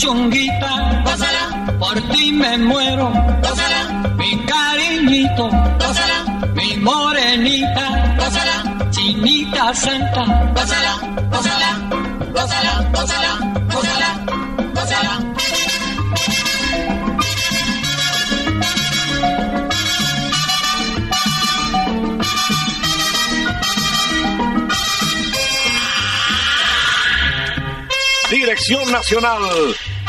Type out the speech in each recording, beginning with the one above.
Mi puchonguita, gózala, por ti me muero, gózala, mi cariñito, gózala, mi morenita, gózala, chinita santa, gózala, gózala, gózala, gózala, gózala, gózala. Dirección Nacional,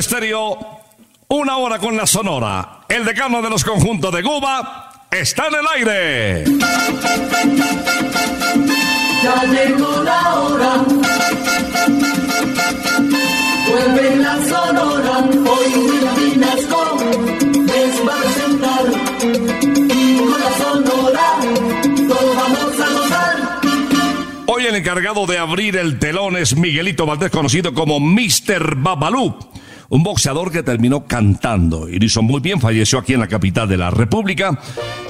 Estéreo, una hora con la Sonora. El decano de los conjuntos de Cuba está en el aire. Ya llegó la hora. Vuelve la sonora. Hoy Vinasco les va a presentar. Y con la sonora todos vamos a gozar. Hoy el encargado de abrir el telón es Miguelito Valdés, conocido como Mr. Babalú. Un boxeador que terminó cantando y lo hizo muy bien, falleció aquí en la capital de la República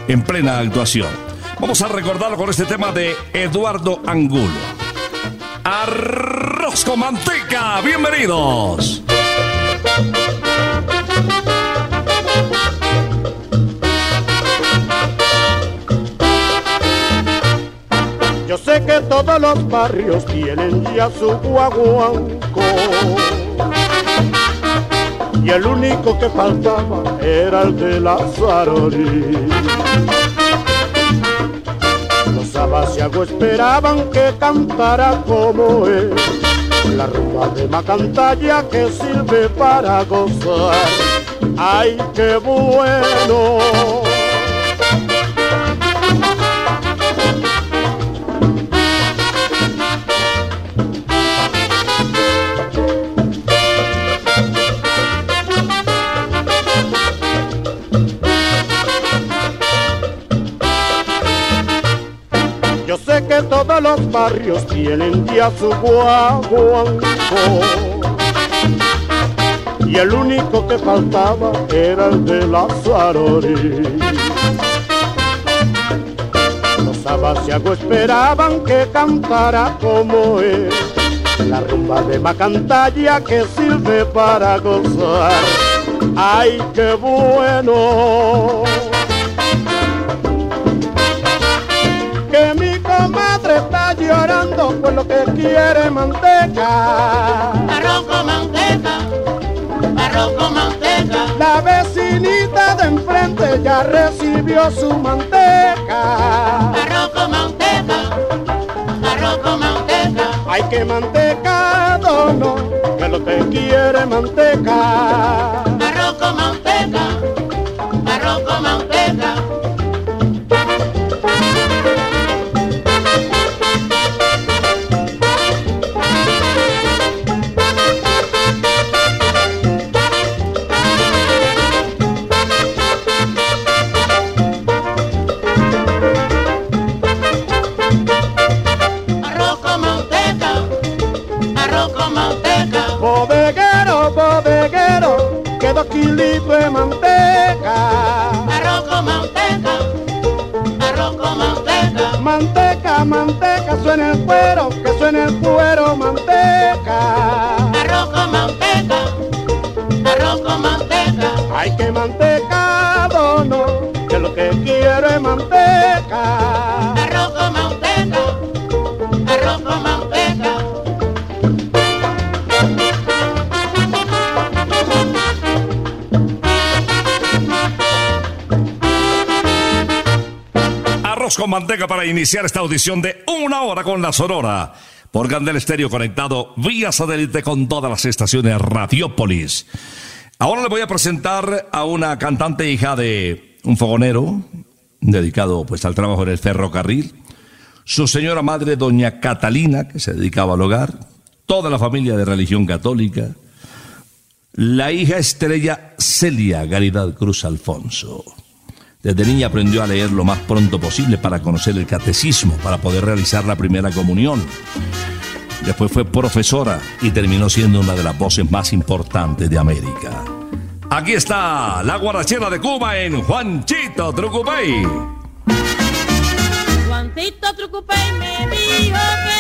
en plena actuación. Vamos a recordarlo con este tema de Eduardo Angulo. Arroz con manteca, bienvenidos. Yo sé que todos los barrios tienen ya su guaguanco. Y el único que faltaba era el de la Sarori. Los abasiagos esperaban que cantara como él. La rumba de Macantalla que sirve para gozar. ¡Ay, qué bueno! Todos los barrios tienen ya su guaguanco. Y el único que faltaba era el de la Zarori. Los abasiagos esperaban que cantara como él. La rumba de Macantalla que sirve para gozar. ¡Ay, qué bueno! Llorando por lo que quiere manteca. Arroz con manteca, arroz con manteca. La vecinita de enfrente ya recibió su manteca. Arroz con manteca, arroz con manteca. Hay que mantecado no, que lo que quiere manteca. Bodeguero, que dos kilitos de manteca. Arroz con manteca, arroz con manteca. Manteca, manteca, suena el cuero, que suena el cuero, manteca. Arroz con manteca, arroz con manteca. Hay que mantecado con manteca para iniciar esta audición de una hora con la Sonora. Por Gandel Estéreo conectado vía satélite con todas las estaciones Radiopolis. Ahora le voy a presentar a una cantante hija de un fogonero, dedicado pues al trabajo en el ferrocarril. Su señora madre, doña Catalina, que se dedicaba al hogar. Toda la familia de religión católica. La hija estrella Celia Garidad Cruz Alfonso. Desde niña aprendió a leer lo más pronto posible para conocer el catecismo, para poder realizar la primera comunión. Después fue profesora y terminó siendo una de las voces más importantes de América. Aquí está la guarachera de Cuba en Juanchito Trucupey. Juancito Trucupey me dijo que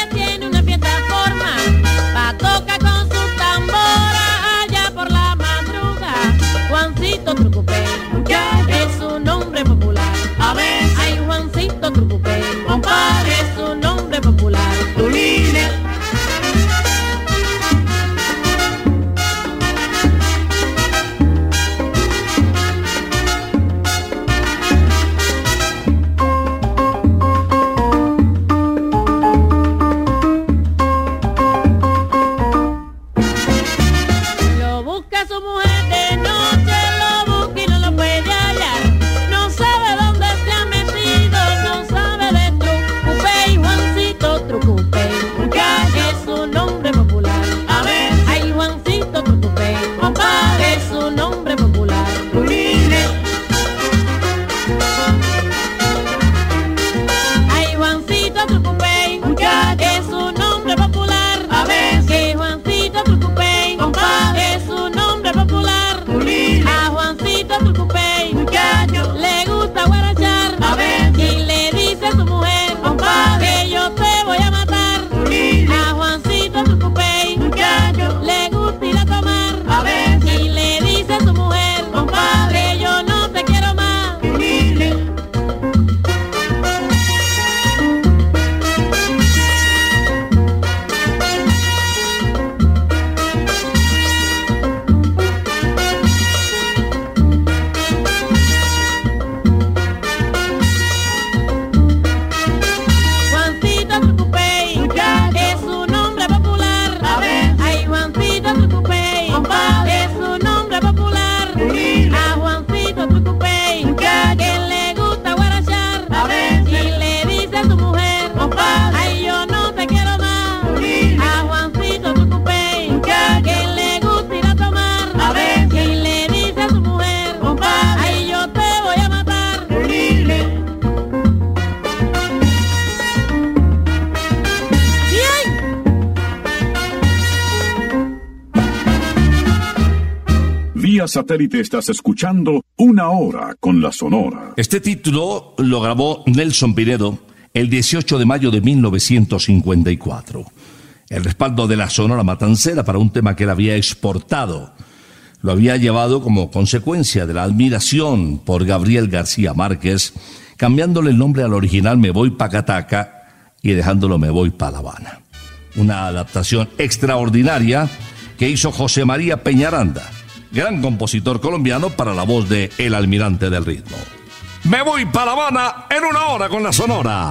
Ay, Juancito Trucupey satélite estás escuchando Una Hora con la Sonora. Este título lo grabó Nelson Pinedo el 18 de mayo de 1954. El respaldo de la Sonora Matancera para un tema que él había exportado lo había llevado como consecuencia de la admiración por Gabriel García Márquez, cambiándole el nombre al original Me Voy Pa' y dejándolo Me Voy Pa' La Habana. Una adaptación extraordinaria que hizo José María Peñaranda, gran compositor colombiano para la voz de El Almirante del Ritmo. Me voy para La Habana en una hora con la Sonora.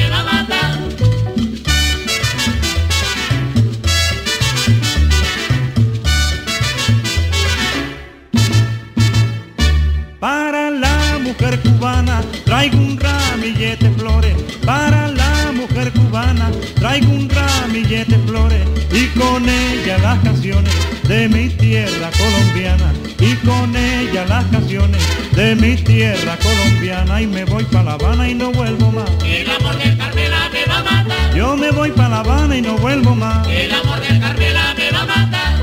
mujer cubana traigo un ramillete flores. Para la mujer cubana traigo un ramillete flores. Y con ella las canciones de mi tierra colombiana. Y con ella las canciones de mi tierra colombiana. Y me voy para La Habana y no vuelvo más. El amor del Carmela me va a matar. Yo me voy para La Habana y no vuelvo más. El amor del Carmela me va a matar.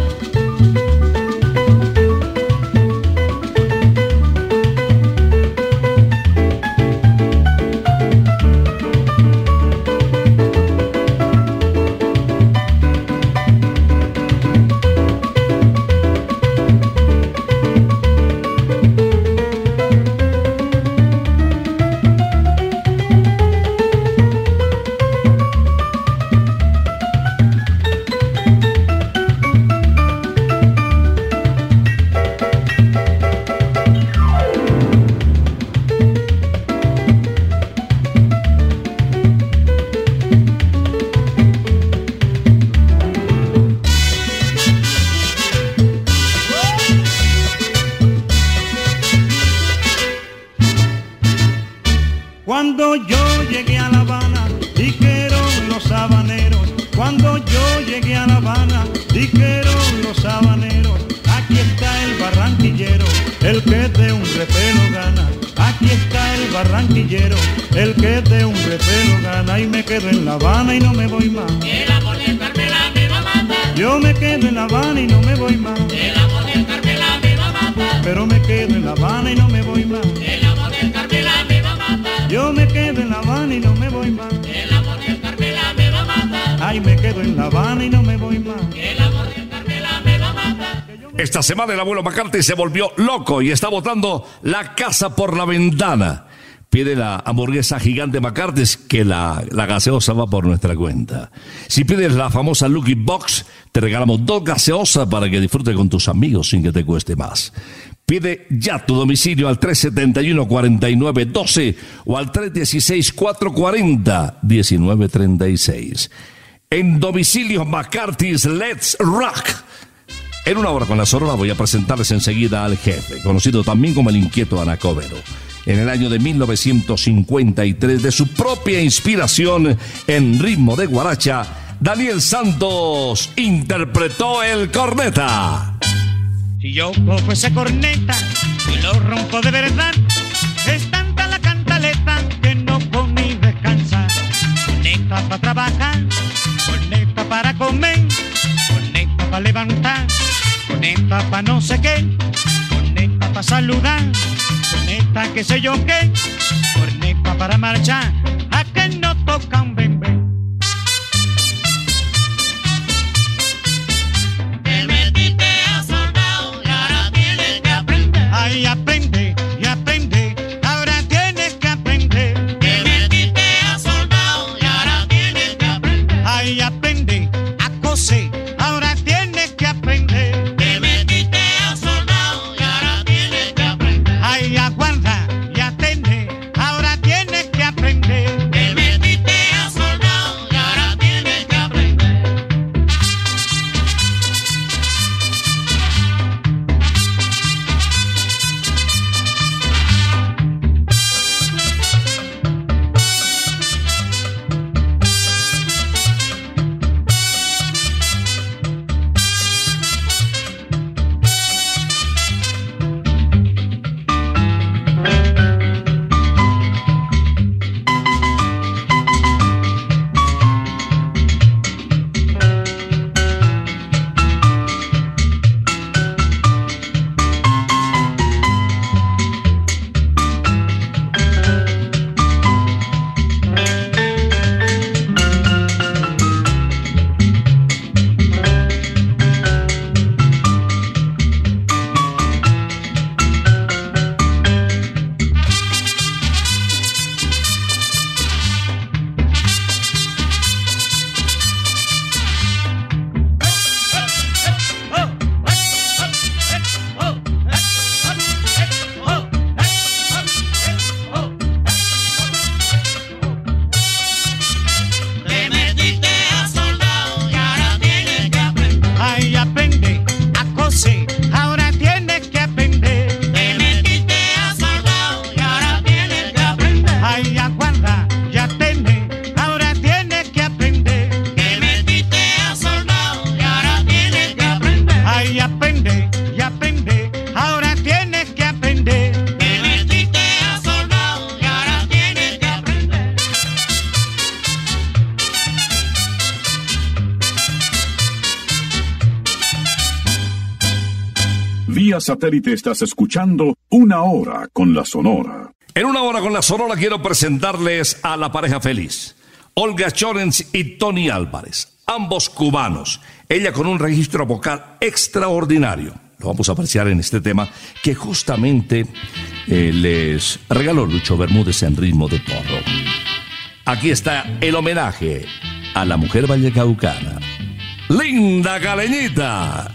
Que de un repelo gana. Y me quedo en La Habana y no me voy más. El amor del Carmela me va a matar. Yo me quedo en La Habana y no me voy más. El amor del Carmela me va a matar. Pero me quedo en La Habana y no me voy más. El amor del Carmela me va a matar. Yo me quedo en La Habana y no me voy más. El amor del Carmela me va a matar. Ay, me quedo en La Habana y no me voy más. El amor del Carmela me va a matar. Esta semana el abuelo McCarthy se volvió loco y está botando la casa por la ventana. Pide la hamburguesa gigante McCarthy que la, la gaseosa va por nuestra cuenta. Si pides la famosa Lucky Box, te regalamos dos gaseosas para que disfrutes con tus amigos sin que te cueste más. Pide ya tu domicilio al 371-4912 o al 316-440-1936. En domicilio McCarthy's Let's Rock. En una hora con la Sonora voy a presentarles enseguida al jefe, conocido también como el inquieto Anacobero. En el año de 1953, de su propia inspiración en ritmo de guaracha, Daniel Santos interpretó el corneta. Si yo cojo esa corneta y lo rompo de verdad, es tanta la cantaleta que no come y descansa. Corneta para trabajar, corneta para comer, corneta para levantar, corneta para no sé qué, saludar, corneta que sé yo qué, corneta para marchar, a que no toca un bebé. Satélite estás escuchando Una Hora con la Sonora. En una hora con la Sonora quiero presentarles a la pareja feliz. Olga Chorens y Tony Álvarez, ambos cubanos. Ella con un registro vocal extraordinario. Lo vamos a apreciar en este tema que justamente eh, les regaló Lucho Bermúdez en ritmo de porro. Aquí está el homenaje a la mujer vallecaucana. Linda Caleñita.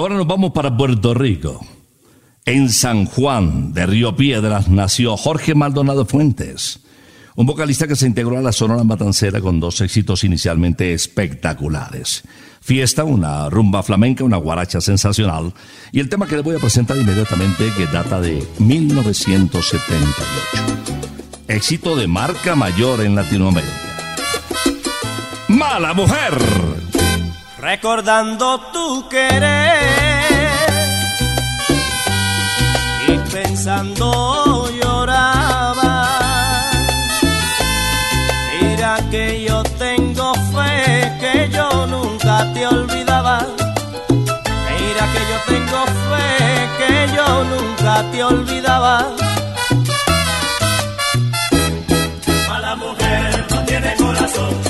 ahora nos vamos para Puerto Rico. En San Juan de Río Piedras nació Jorge Maldonado Fuentes, un vocalista que se integró a la Sonora Matancera con dos éxitos inicialmente espectaculares. Fiesta, una rumba flamenca, una guaracha sensacional, y el tema que le voy a presentar inmediatamente que data de 1978. Éxito de marca mayor en Latinoamérica. Mala mujer. Recordando tu querer y pensando lloraba. Mira que yo tengo fe que yo nunca te olvidaba. Mira que yo tengo fe que yo nunca te olvidaba. Mala mujer no tiene corazón.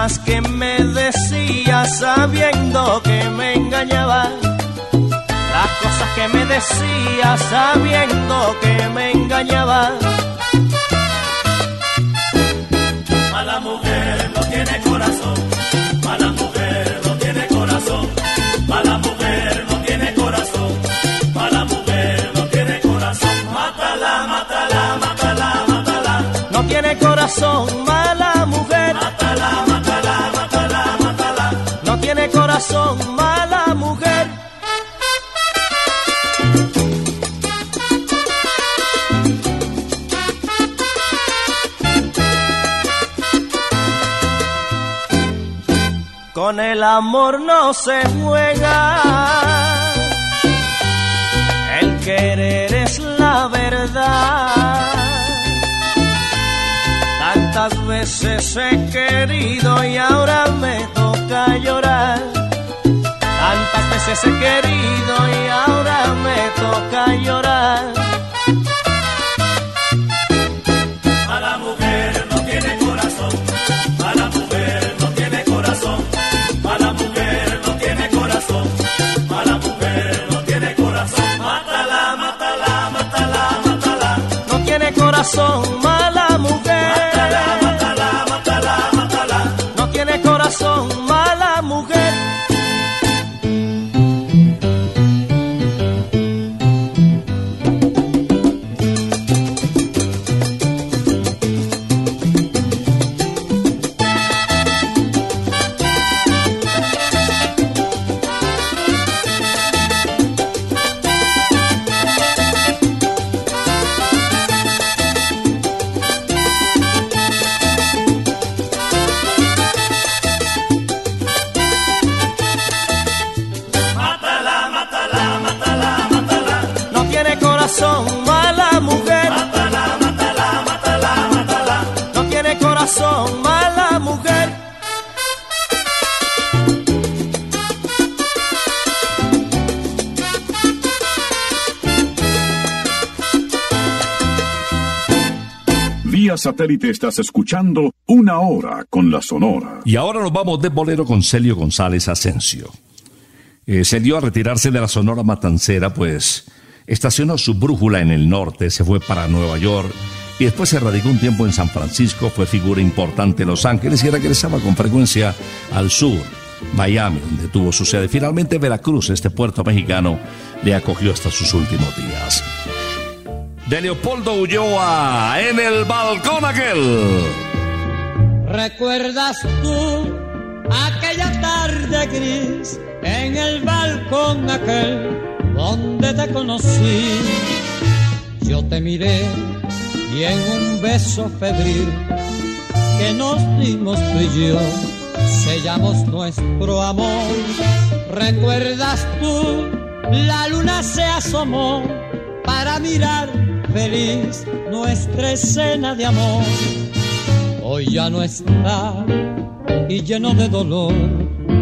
cosas que me decías sabiendo que me engañabas. Las cosas que me decías sabiendo que me engañabas. Mala mujer no tiene corazón. Mala mujer no tiene corazón. Mala mujer no tiene corazón. Mala mujer no tiene corazón. Mátala, mátala, mátala, mátala. No tiene corazón, mala corazón, mala mujer. Con el amor no se juega. El querer es la verdad. Tantas veces he querido y ahora me toca llorar. Veces he querido y ahora me toca llorar. Mala mujer no tiene corazón. Mala mujer no tiene corazón. Mala mujer no tiene corazón. Mala mujer no tiene corazón. Mátala, mátala, mátala, mátala. No tiene corazón, mala mujer. Satélite estás escuchando Una Hora con la Sonora. Y ahora nos vamos de bolero con Celio González Asensio. Eh, Celio a retirarse de la Sonora Matancera, pues estacionó su brújula en el norte, se fue para Nueva York y después se radicó un tiempo en San Francisco, fue figura importante en Los Ángeles y regresaba con frecuencia al sur, Miami, donde tuvo su sede. Finalmente Veracruz, este puerto mexicano, le acogió hasta sus últimos días. De Leopoldo Ulloa en el balcón aquel. ¿Recuerdas tú aquella tarde gris en el balcón aquel donde te conocí? Yo te miré y en un beso febril que nos dimos tú y yo sellamos nuestro amor. ¿Recuerdas tú? La luna se asomó para mirar feliz nuestra escena de amor. Hoy ya no está y lleno de dolor,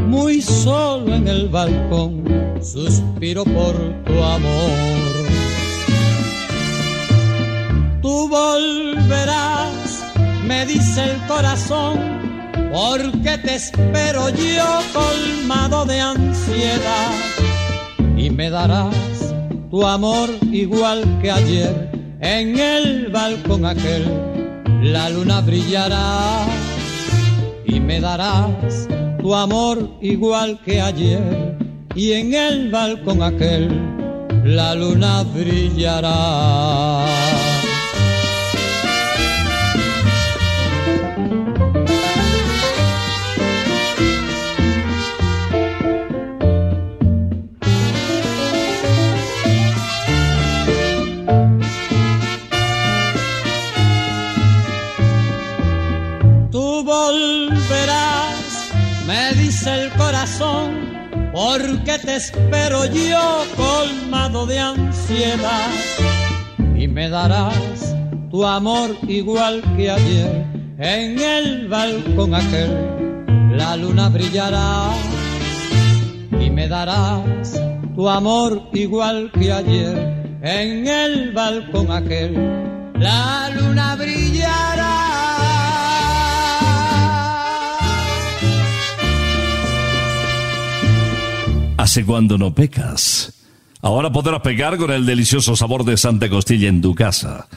muy solo en el balcón, suspiro por tu amor. Tú volverás, me dice el corazón, porque te espero yo colmado de ansiedad y me darás tu amor igual que ayer en el balcón aquel la luna brillará y me darás tu amor igual que ayer y en el balcón aquel la luna brillará. Porque te espero yo colmado de ansiedad. Y me darás tu amor igual que ayer. En el balcón aquel la luna brillará. Y me darás tu amor igual que ayer. En el balcón aquel la luna brillará Hace cuando no pecas. Ahora podrás pecar con el delicioso sabor de Santa Costilla en tu casa.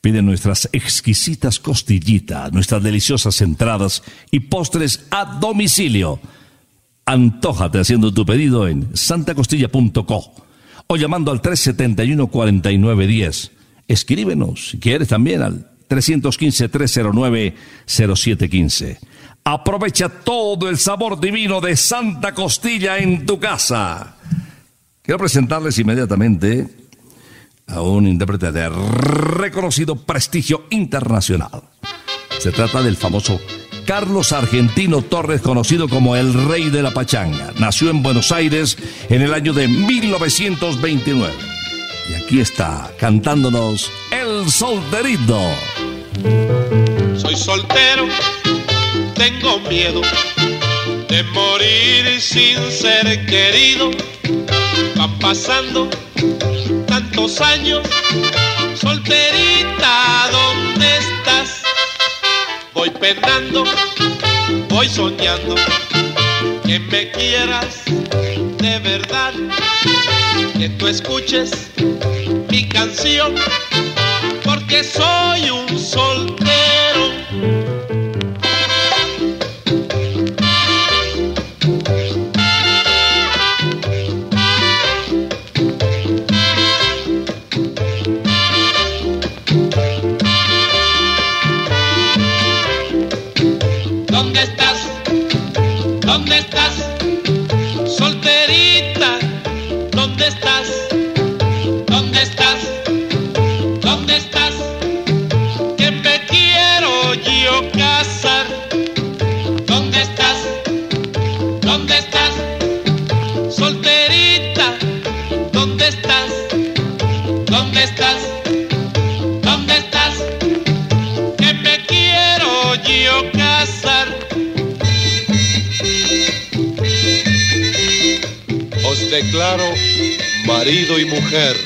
Pide nuestras exquisitas costillitas, nuestras deliciosas entradas y postres a domicilio. Antójate haciendo tu pedido en santacostilla.co o llamando al 371-4910. Escríbenos, si quieres, también al 315-309-0715. Aprovecha todo el sabor divino de Santa Costilla en tu casa. Quiero presentarles inmediatamente a un intérprete de reconocido prestigio internacional. Se trata del famoso Carlos Argentino Torres, conocido como el Rey de la Pachanga. Nació en Buenos Aires en el año de 1929. Y aquí está cantándonos El Solterito. Soy soltero, tengo miedo de morir sin ser querido. Van pasando tantos años, solterita, ¿dónde estás? Voy penando, voy soñando que me quieras de verdad, que tú escuches mi canción, porque soy un soltero. Declaro marido y mujer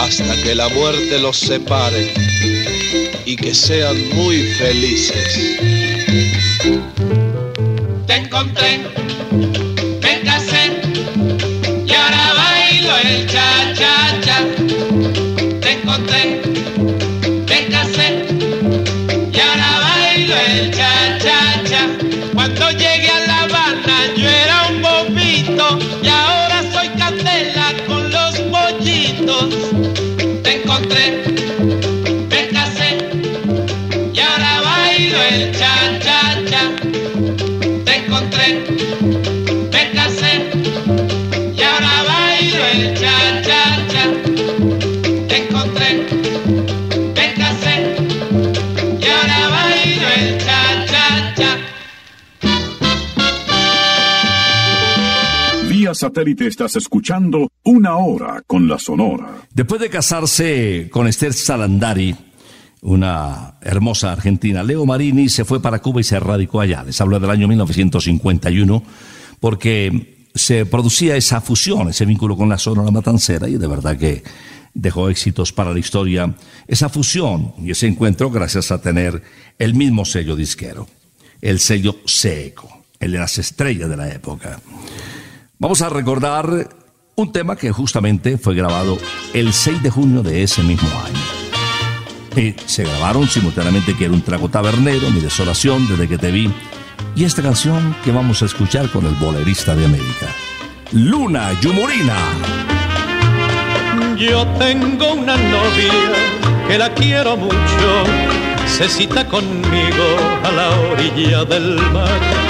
hasta que la muerte los separe y que sean muy felices. Te encontré, satélite estás escuchando Una Hora con la Sonora. Después de casarse con Esther Salandari, una hermosa argentina, Leo Marini se fue para Cuba y se radicó allá. Les hablo del año 1951 porque se producía esa fusión, ese vínculo con la Sonora Matancera y de verdad que dejó éxitos para la historia esa fusión y ese encuentro gracias a tener el mismo sello disquero, el sello Seco, el de las estrellas de la época. Vamos a recordar un tema que justamente fue grabado el 6 de junio de ese mismo año. Y se grabaron simultáneamente Quiero un trago tabernero, Mi desolación, Desde que te vi, y esta canción que vamos a escuchar con el bolerista de América, Luna Yumurina. Yo tengo una novia que la quiero mucho, se cita conmigo a la orilla del mar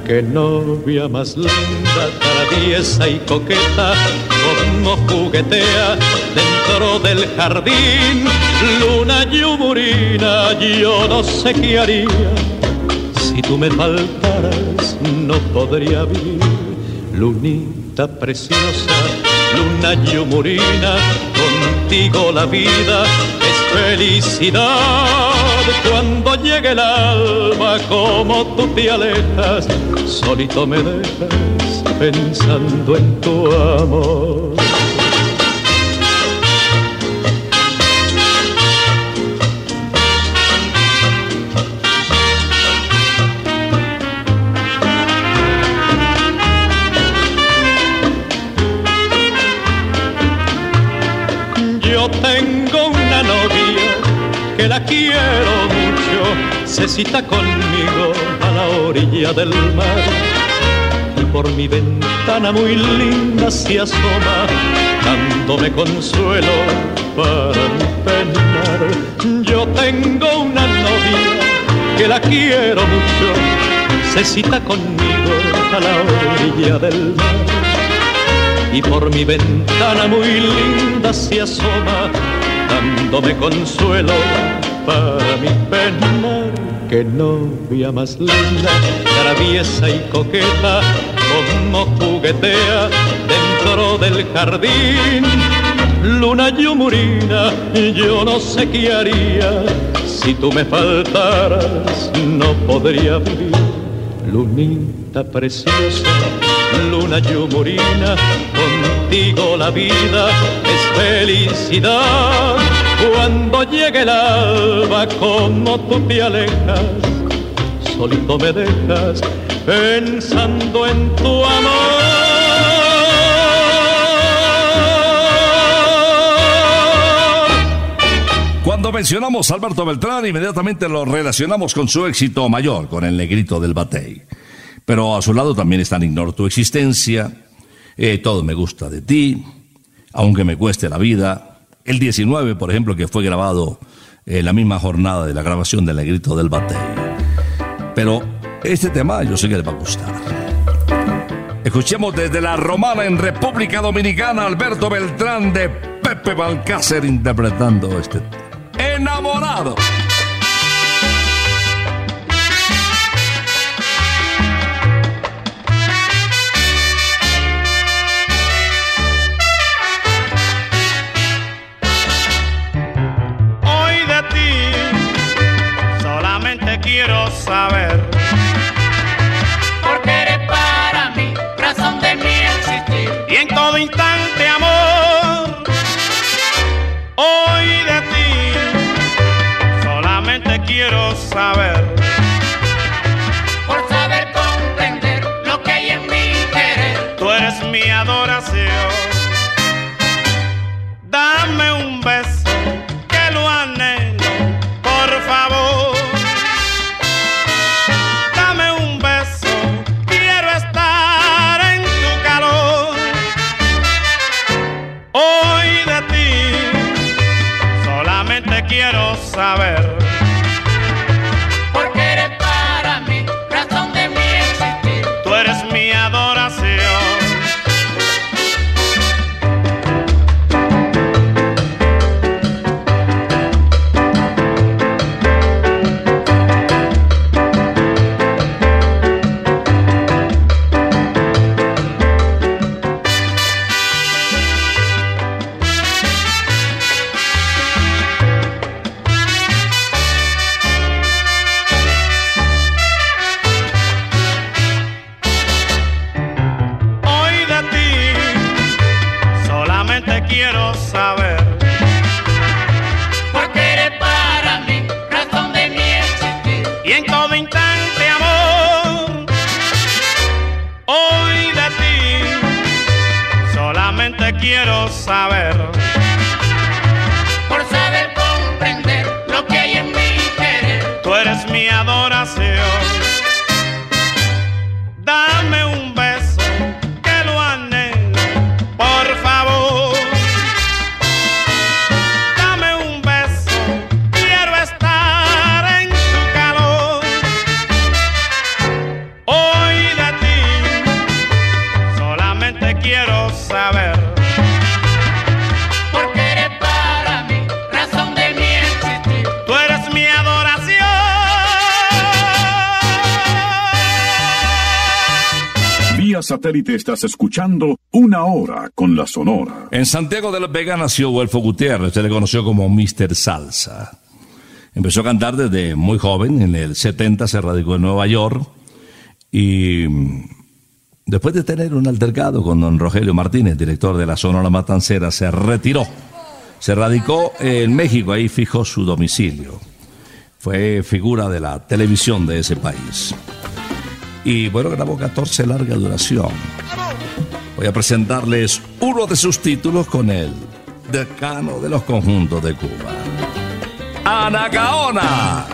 Que novia más linda, traviesa y coqueta, como juguetea dentro del jardín. Luna yumurina, yo no sé qué haría. Si tú me faltaras, no podría vivir. Lunita preciosa, luna yumurina, contigo la vida es felicidad. Cuando llegue el alma, como tú te alejas, solito me dejas pensando en tu amor. Que la quiero mucho, se cita conmigo a la orilla del mar y por mi ventana muy linda se asoma, dándome consuelo para mi penar. Yo tengo una novia que la quiero mucho, se cita conmigo a la orilla del mar y por mi ventana muy linda se asoma, dándome consuelo para mi penar. Que novia más linda, traviesa y coqueta, como juguetea dentro del jardín. Luna yumurina, yo no sé qué haría si tú me faltaras, no podría vivir. Lunita preciosa, luna yumurina, contigo la vida es felicidad. Cuando llegue el alba, como tú te alejas, solito me dejas pensando en tu amor. Cuando mencionamos a Alberto Beltrán, inmediatamente lo relacionamos con su éxito mayor, con el negrito del batey. Pero a su lado también están Ignoro tu existencia, eh, Todo me gusta de ti, Aunque me cueste la vida, el 19, por ejemplo, que fue grabado en la misma jornada de la grabación del negrito del batey. Pero este tema yo sé que le va a gustar. Escuchemos desde la Romana en República Dominicana Alberto Beltrán de Pepe Balcácer interpretando este enamorado. Quiero saber Porque eres para mí razón de mi existir. y en todo instante amor. Hoy de ti solamente quiero saber satélite estás escuchando Una Hora con la Sonora. En Santiago de la Vega nació Huelfo Gutiérrez, se le conoció como Mr. Salsa. Empezó a cantar desde muy joven, en el 70 se radicó en Nueva York y después de tener un altercado con don Rogelio Martínez, director de la Sonora Matancera, se retiró. Se radicó en México, ahí fijó su domicilio. Fue figura de la televisión de ese país. Y bueno, grabó 14 larga duración. Voy a presentarles uno de sus títulos con el decano de los conjuntos de Cuba. Anacaona.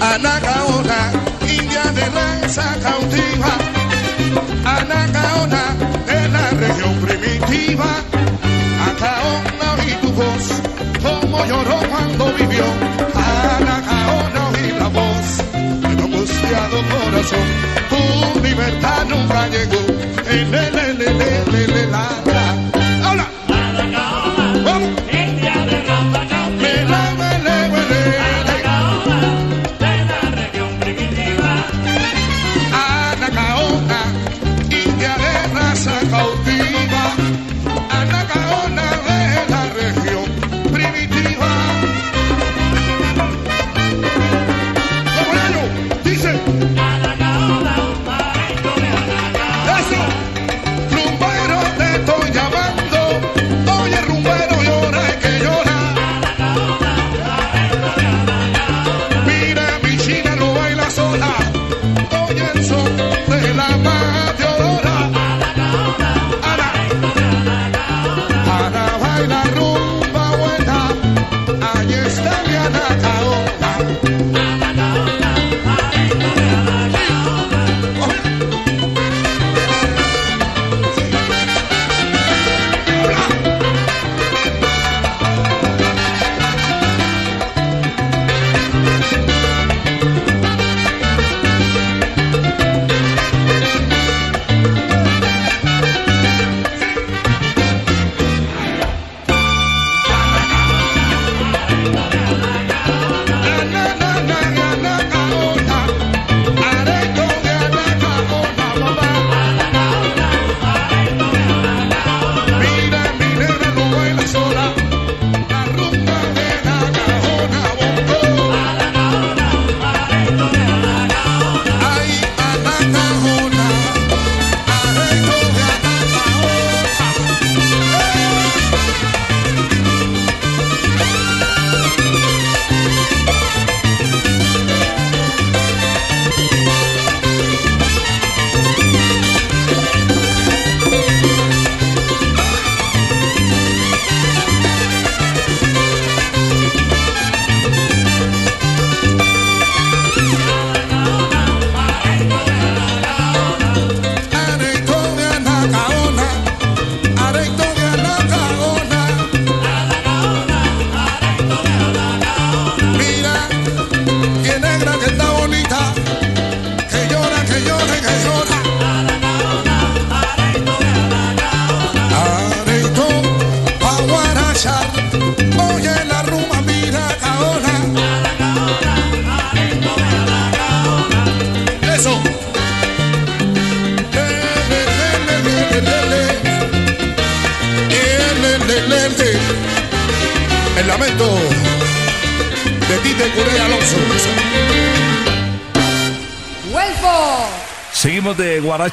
Anacaona, Anacaona oí tu voz, como lloró cuando vivió. Anacaona oí la voz de tu angustiado corazón. Tu libertad nunca llegó. Eh, le, le, le, le, le, le,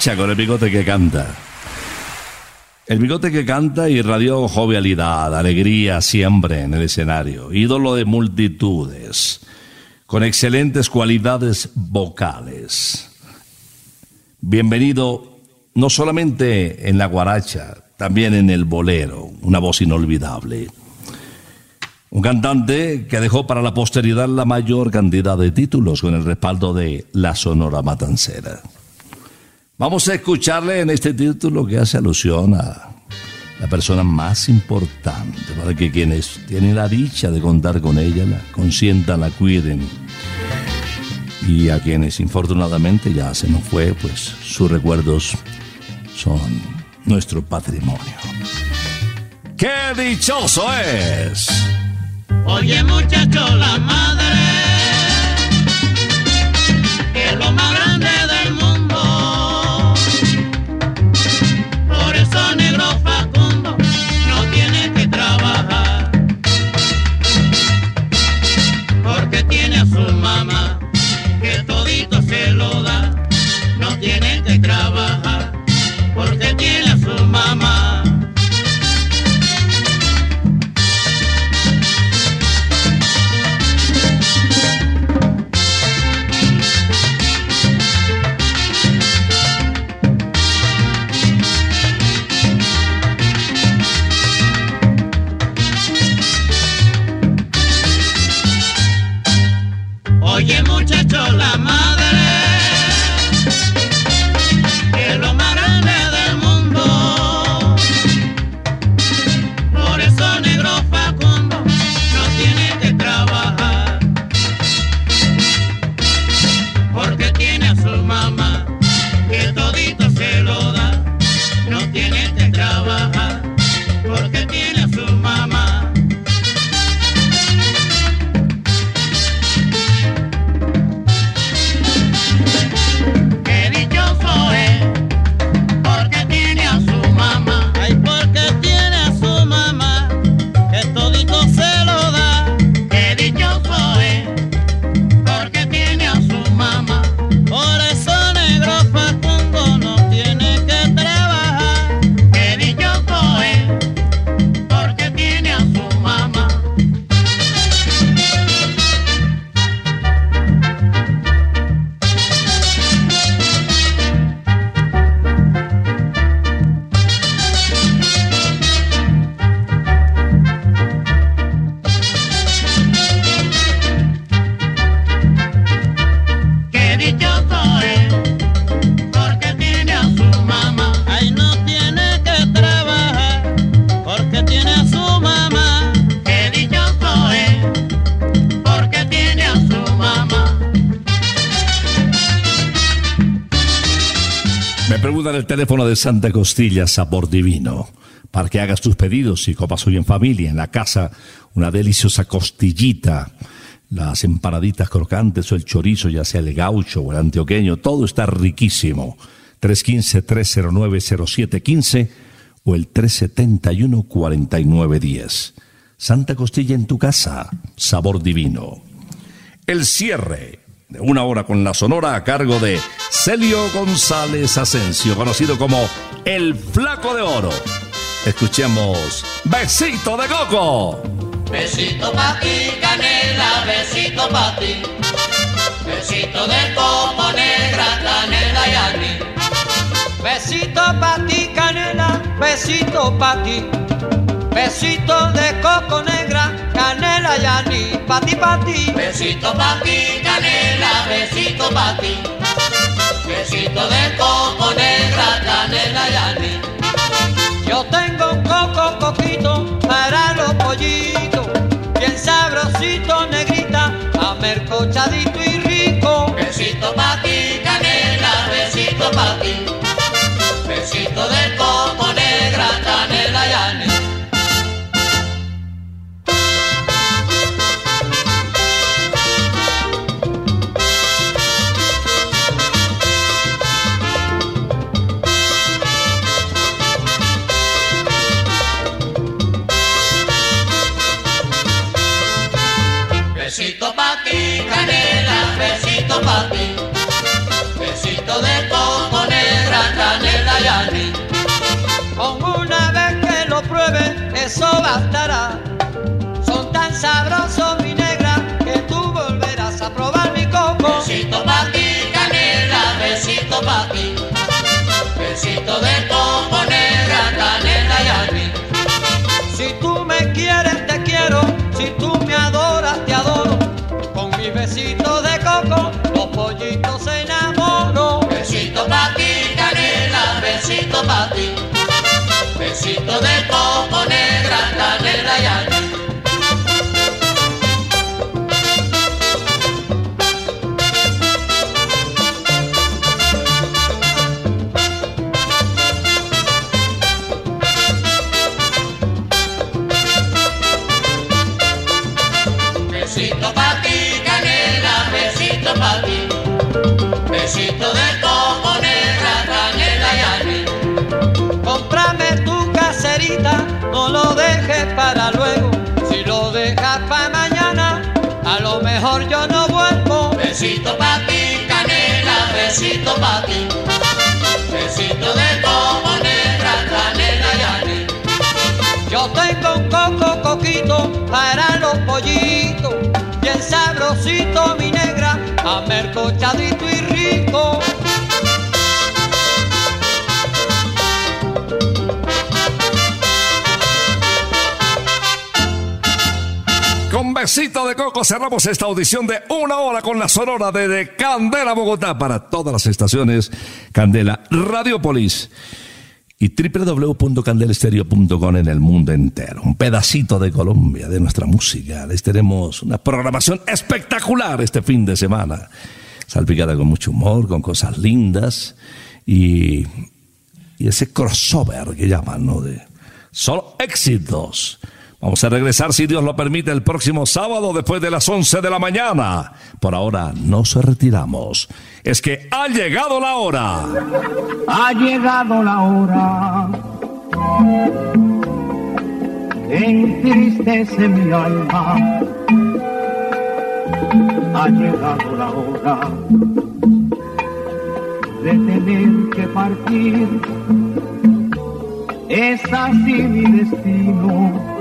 con el bigote que canta. El bigote que canta irradió jovialidad, alegría siempre en el escenario, ídolo de multitudes, con excelentes cualidades vocales. Bienvenido no solamente en la guaracha, también en el bolero, una voz inolvidable. Un cantante que dejó para la posteridad la mayor cantidad de títulos con el respaldo de la Sonora Matancera. Vamos a escucharle en este título que hace alusión a la persona más importante para que quienes tienen la dicha de contar con ella la consientan, la cuiden. Y a quienes infortunadamente ya se nos fue, pues sus recuerdos son nuestro patrimonio. ¡Qué dichoso es! Oye muchacho, la madre, que es lo más grande de Santa Costilla, sabor divino, para que hagas tus pedidos y copas hoy en familia, en la casa, una deliciosa costillita, las empanaditas crocantes o el chorizo, ya sea el gaucho o el antioqueño, todo está riquísimo. 315-309-0715 o el 371-4910. Santa Costilla en tu casa, sabor divino. El cierre de una hora con la sonora a cargo de Celio González Asensio, conocido como El Flaco de Oro. Escuchemos Besito de Coco. Besito pa' ti, canela, besito pa' ti. Besito de coco negra, canela y anís. Besito pa' ti, canela, besito pa' ti. Besito de coco negra, canela y anís, pa' ti, pa' ti. Besito pa' ti, canela, besito pa' ti. Besito de coco negra, canela y anís. Yo tengo un coco coquito para los pollitos, bien sabrosito, negrita, amercochadito y eso bastará. Son tan sabrosos, mi negra, que tú volverás a probar mi coco. Besito pa' ti, canela, besito pa' ti. Besito de coco negra, canela y anís. Si tú me quieres, te quiero. Si tú me adoras, te adoro. Con mi besito de coco, los pollitos se enamoran. Besito pa' ti, canela, besito pa' ti. Besito de coco negra, canela y anís. Besito pa' ti, canela, besito pa' ti. Besito de coco negra, canela y anís. Yo tengo un coco coquito para los pollitos, bien sabrosito mi negra, amercochadito y Con besito de coco cerramos esta audición de una hora con la sonora de Candela Bogotá para todas las estaciones Candela Radiopolis y www.candelestereo.com en el mundo entero. Un pedacito de Colombia, de nuestra música. Les tenemos una programación espectacular este fin de semana, salpicada con mucho humor, con cosas lindas y, y ese crossover que llaman, ¿no? De solo éxitos. Vamos a regresar, si Dios lo permite, el próximo sábado después de las 11 de la mañana. Por ahora no se retiramos. Es que ha llegado la hora. Ha llegado la hora entristece mi alma. Ha llegado la hora de tener que partir. Es así mi destino.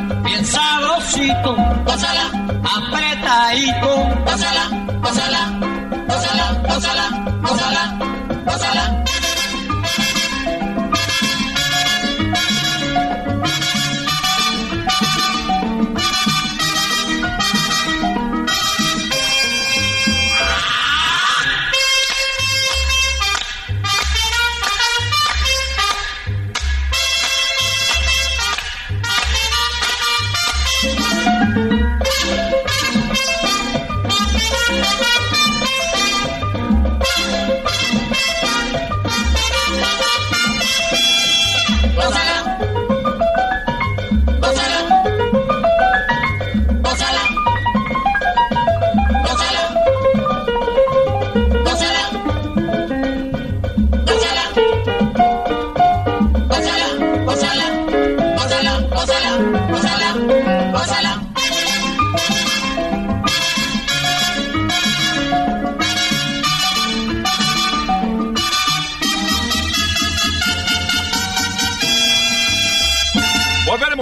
sabrosito, pásala, apretadito, pásala, pásala, pásala, pásala.